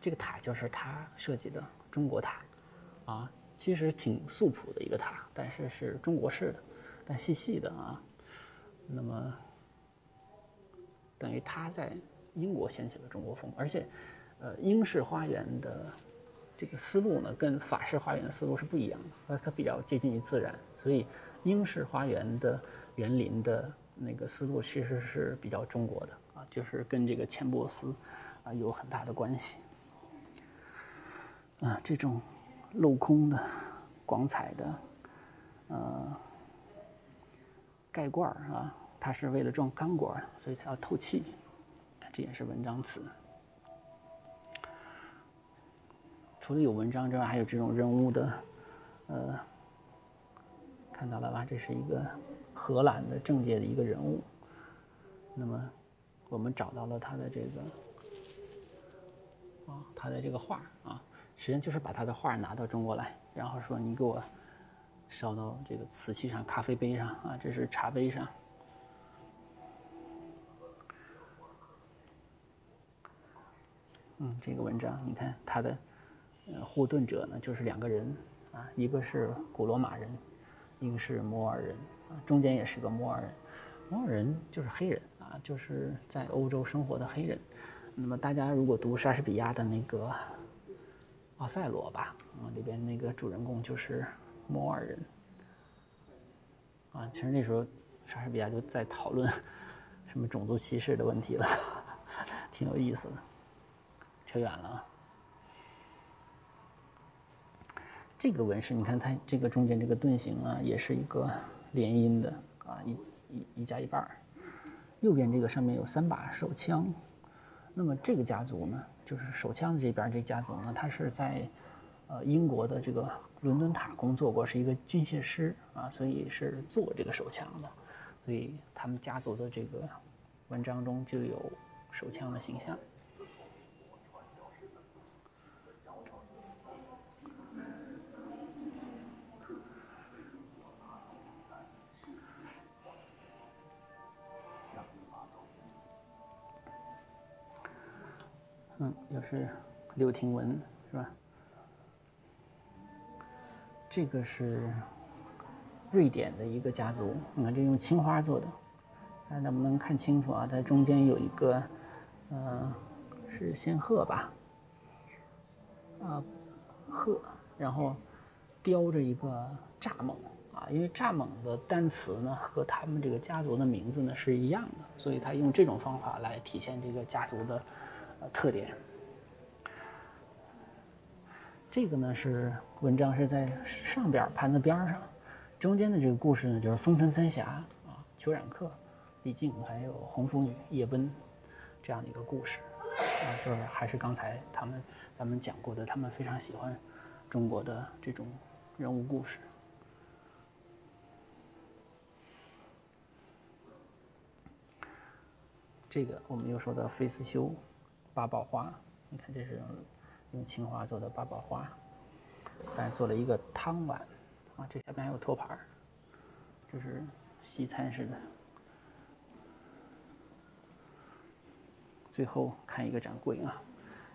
这个塔就是他设计的中国塔，啊，其实挺素朴的一个塔，但是是中国式的，但细细的啊。那么，等于他在英国掀起了中国风，而且，呃，英式花园的这个思路呢，跟法式花园的思路是不一样的，呃，它比较接近于自然，所以英式花园的园林的那个思路其实是比较中国的啊，就是跟这个钱伯斯啊有很大的关系。啊，这种镂空的、光彩的，呃，盖罐儿啊，它是为了装钢管，所以它要透气。这也是文章词。除了有文章之外，还有这种人物的，呃，看到了吧？这是一个荷兰的政界的一个人物。那么，我们找到了他的这个，啊，他的这个画啊。实际上就是把他的画拿到中国来，然后说你给我烧到这个瓷器上、咖啡杯上啊，这是茶杯上。嗯，这个文章你看他的呃护盾者呢，就是两个人啊，一个是古罗马人，一个是摩尔人啊，中间也是个摩尔人。摩尔人就是黑人啊，就是在欧洲生活的黑人。那么大家如果读莎士比亚的那个。奥赛罗吧，啊，里边那个主人公就是摩尔人，啊，其实那时候莎士比亚就在讨论什么种族歧视的问题了，挺有意思的。扯远了，这个纹饰你看它这个中间这个盾形啊，也是一个联姻的啊，一一一加一半儿。右边这个上面有三把手枪，那么这个家族呢？就是手枪的这边这家族呢，他是在，呃，英国的这个伦敦塔工作过，是一个军械师啊，所以是做这个手枪的，所以他们家族的这个文章中就有手枪的形象。是柳廷文是吧？这个是瑞典的一个家族，你看这用青花做的，看能不能看清楚啊？它中间有一个，呃，是仙鹤吧？啊，鹤，然后雕着一个蚱蜢啊，因为蚱蜢的单词呢和他们这个家族的名字呢是一样的，所以他用这种方法来体现这个家族的呃特点。这个呢是文章是在上边盘子边上，中间的这个故事呢就是风尘三侠啊，裘冉客、李靖还有红拂女夜奔这样的一个故事啊，就是还是刚才他们咱们讲过的，他们非常喜欢中国的这种人物故事。这个我们又说到费思修八宝花，你看这是。用青花做的八宝花，但做了一个汤碗，啊，这下面还有托盘儿，这是西餐式的。最后看一个展柜啊，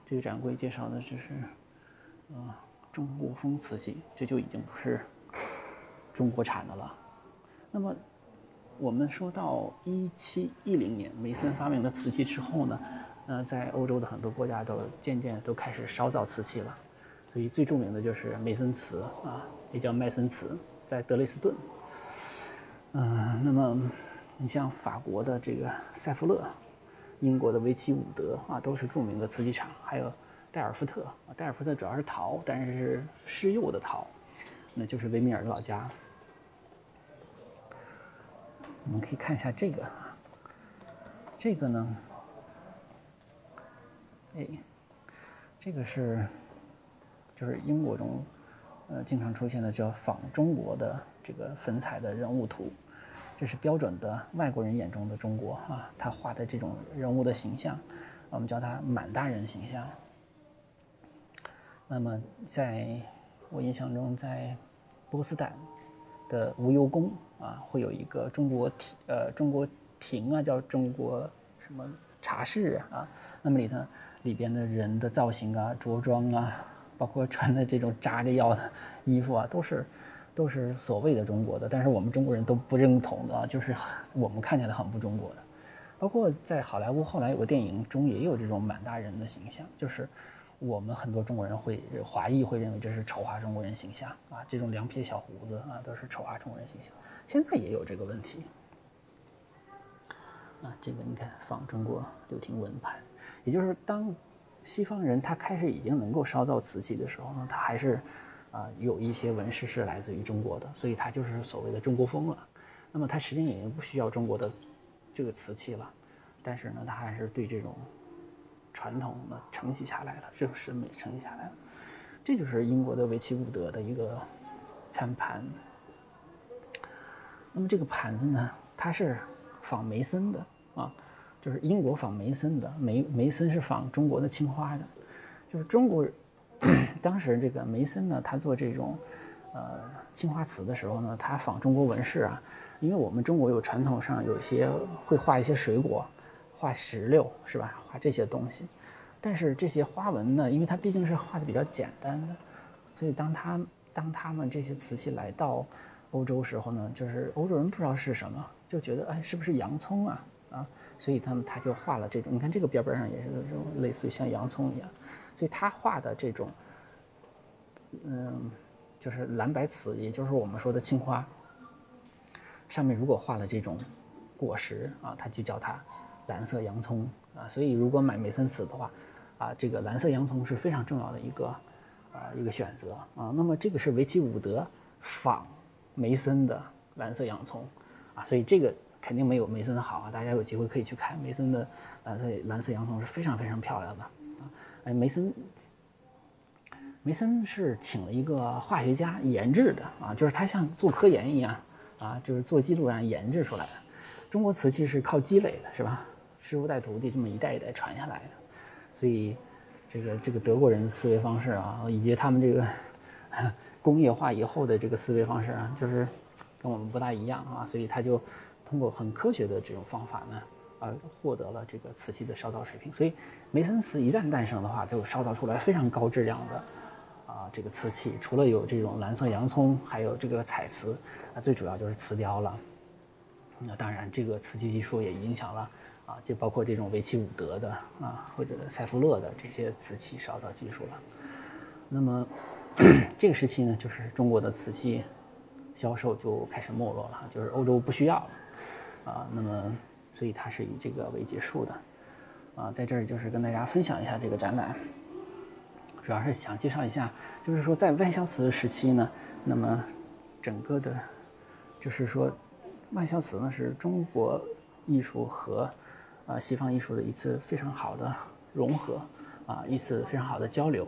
这个展柜介绍的就是，啊，中国风瓷器，这就已经不是中国产的了。那么，我们说到一七一零年，梅森发明了瓷器之后呢？那在欧洲的很多国家都渐渐都开始烧造瓷器了，所以最著名的就是梅森瓷啊，也叫麦森瓷，在德累斯顿。嗯，那么你像法国的这个塞弗勒，英国的维奇伍德啊，都是著名的瓷器厂，还有戴尔夫特啊，戴尔夫特主要是陶，但是是施釉的陶，那就是维米尔的老家。我们可以看一下这个啊，这个呢。哎，这个是，就是英国中，呃，经常出现的叫仿中国的这个粉彩的人物图，这是标准的外国人眼中的中国啊，他画的这种人物的形象，我们叫他满大人形象。那么，在我印象中，在波斯坦的无忧宫啊，会有一个中国亭，呃，中国亭啊，叫中国什么茶室啊，那么里头。里边的人的造型啊、着装啊，包括穿的这种扎着腰的衣服啊，都是都是所谓的中国的，但是我们中国人都不认同的，就是我们看起来很不中国的。包括在好莱坞后来有个电影中也有这种满大人的形象，就是我们很多中国人会华裔会认为这是丑化中国人形象啊，这种两撇小胡子啊都是丑化中国人形象。现在也有这个问题啊，这个你看仿中国刘廷文拍。也就是当西方人他开始已经能够烧造瓷器的时候呢，他还是啊有一些纹饰是来自于中国的，所以他就是所谓的中国风了。那么他实际上已经不需要中国的这个瓷器了，但是呢，他还是对这种传统呢承袭下来了，这种审美承袭下来了。这就是英国的维奇伍德的一个餐盘。那么这个盘子呢，它是仿梅森的啊。就是英国仿梅森的，梅梅森是仿中国的青花的，就是中国 当时这个梅森呢，他做这种呃青花瓷的时候呢，他仿中国纹饰啊，因为我们中国有传统上有一些会画一些水果，画石榴是吧？画这些东西，但是这些花纹呢，因为它毕竟是画的比较简单的，所以当他当他们这些瓷器来到欧洲时候呢，就是欧洲人不知道是什么，就觉得哎，是不是洋葱啊啊？所以他们他就画了这种，你看这个边边上也是这种类似于像洋葱一样，所以他画的这种，嗯，就是蓝白瓷，也就是我们说的青花，上面如果画了这种果实啊，他就叫它蓝色洋葱啊。所以如果买梅森瓷的话，啊，这个蓝色洋葱是非常重要的一个啊一个选择啊。那么这个是维奇伍德仿梅森的蓝色洋葱啊，所以这个。肯定没有梅森的好啊！大家有机会可以去看梅森的蓝色蓝色洋葱是非常非常漂亮的啊！哎，梅森，梅森是请了一个化学家研制的啊，就是他像做科研一样啊，就是做记录一样研制出来的。中国瓷器是靠积累的，是吧？师傅带徒弟，这么一代一代传下来的。所以，这个这个德国人的思维方式啊，以及他们这个 工业化以后的这个思维方式啊，就是跟我们不大一样啊，所以他就。通过很科学的这种方法呢，而获得了这个瓷器的烧造水平。所以，梅森瓷一旦诞生的话，就烧造出来非常高质量的啊这个瓷器。除了有这种蓝色洋葱，还有这个彩瓷，啊最主要就是瓷雕了。那当然，这个瓷器技术也影响了啊，就包括这种维齐伍德的啊，或者塞夫勒的这些瓷器烧造技术了。那么 这个时期呢，就是中国的瓷器销售就开始没落了，就是欧洲不需要了啊。那么所以它是以这个为结束的啊。在这儿就是跟大家分享一下这个展览，主要是想介绍一下，就是说在外销瓷时期呢，那么整个的，就是说。外销瓷呢是中国艺术和啊西方艺术的一次非常好的融合啊一次非常好的交流，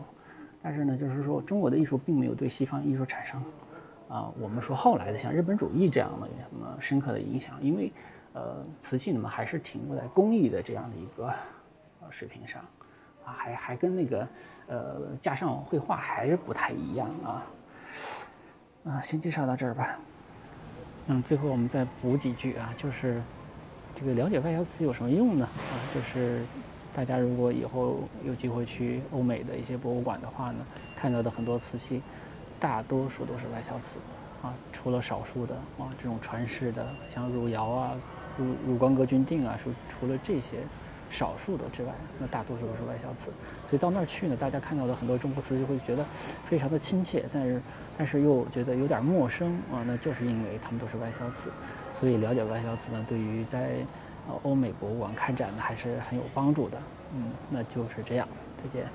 但是呢就是说中国的艺术并没有对西方艺术产生啊我们说后来的像日本主义这样的什么深刻的影响，因为呃瓷器呢还是停留在工艺的这样的一个水平上啊还还跟那个呃架上绘画还是不太一样啊啊先介绍到这儿吧。嗯，最后我们再补几句啊，就是这个了解外销瓷有什么用呢？啊，就是大家如果以后有机会去欧美的一些博物馆的话呢，看到的很多瓷器，大多数都是外销瓷，啊，除了少数的啊这种传世的，像汝窑啊、汝汝光阁钧定啊，除除了这些。少数的之外，那大多数都是外销瓷，所以到那儿去呢，大家看到的很多中国瓷就会觉得非常的亲切，但是但是又觉得有点陌生啊，那就是因为他们都是外销瓷，所以了解外销瓷呢，对于在欧美博物馆看展呢还是很有帮助的，嗯，那就是这样，再见。